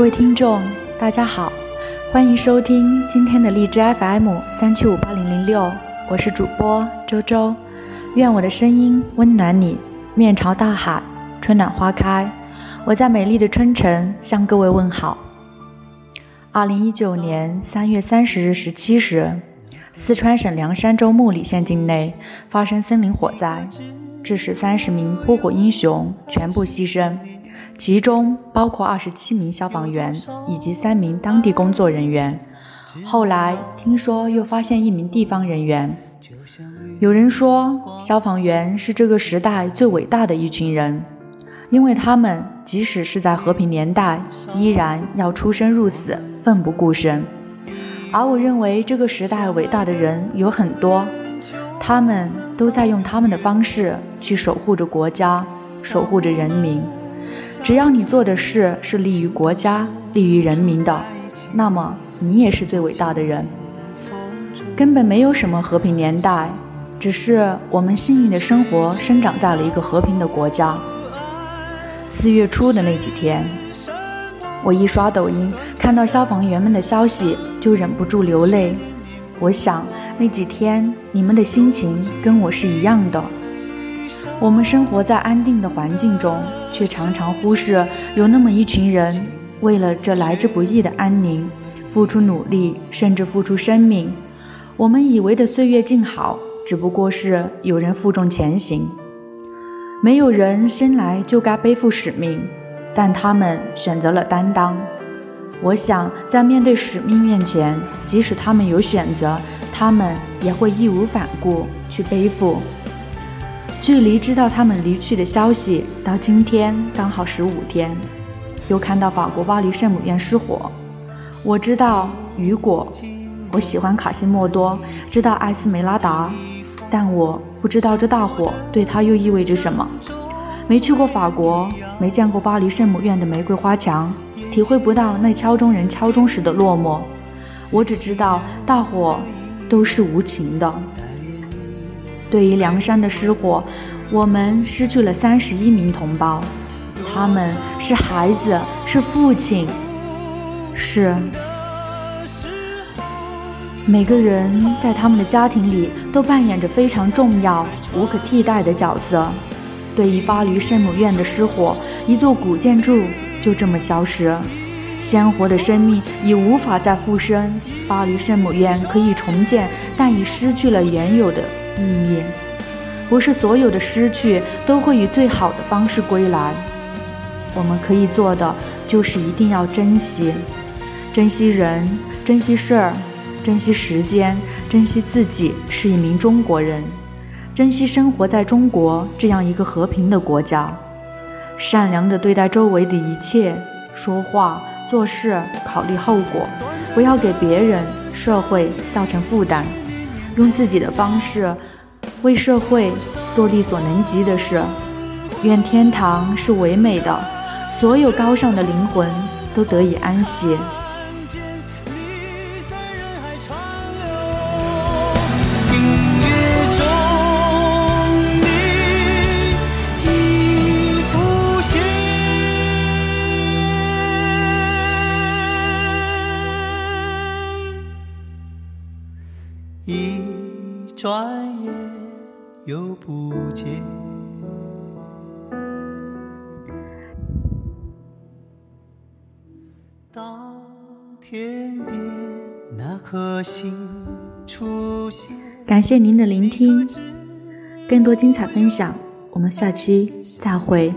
各位听众，大家好，欢迎收听今天的荔枝 FM 三七五八零零六，我是主播周周，愿我的声音温暖你。面朝大海，春暖花开，我在美丽的春城向各位问好。二零一九年三月三十日十七时，四川省凉山州木里县境内发生森林火灾，致使三十名扑火英雄全部牺牲。其中包括二十七名消防员以及三名当地工作人员。后来听说又发现一名地方人员。有人说，消防员是这个时代最伟大的一群人，因为他们即使是在和平年代，依然要出生入死，奋不顾身。而我认为，这个时代伟大的人有很多，他们都在用他们的方式去守护着国家，守护着人民。只要你做的事是利于国家、利于人民的，那么你也是最伟大的人。根本没有什么和平年代，只是我们幸运的生活生长在了一个和平的国家。四月初的那几天，我一刷抖音，看到消防员们的消息，就忍不住流泪。我想那几天你们的心情跟我是一样的。我们生活在安定的环境中，却常常忽视有那么一群人，为了这来之不易的安宁，付出努力，甚至付出生命。我们以为的岁月静好，只不过是有人负重前行。没有人生来就该背负使命，但他们选择了担当。我想，在面对使命面前，即使他们有选择，他们也会义无反顾去背负。距离知道他们离去的消息到今天刚好十五天，又看到法国巴黎圣母院失火。我知道雨果，我喜欢卡西莫多，知道艾斯梅拉达，但我不知道这大火对他又意味着什么。没去过法国，没见过巴黎圣母院的玫瑰花墙，体会不到那敲钟人敲钟时的落寞。我只知道大火都是无情的。对于凉山的失火，我们失去了三十一名同胞，他们是孩子，是父亲，是每个人在他们的家庭里都扮演着非常重要、无可替代的角色。对于巴黎圣母院的失火，一座古建筑就这么消失，鲜活的生命已无法再复生。巴黎圣母院可以重建，但已失去了原有的。意义，不是所有的失去都会以最好的方式归来。我们可以做的，就是一定要珍惜，珍惜人，珍惜事儿，珍惜时间，珍惜自己是一名中国人，珍惜生活在中国这样一个和平的国家，善良的对待周围的一切，说话做事考虑后果，不要给别人、社会造成负担。用自己的方式为社会做力所能及的事。愿天堂是唯美的，所有高尚的灵魂都得以安息。一转眼又不见。当天边那颗星出现。感谢您的聆听，更多精彩分享，我们下期再会。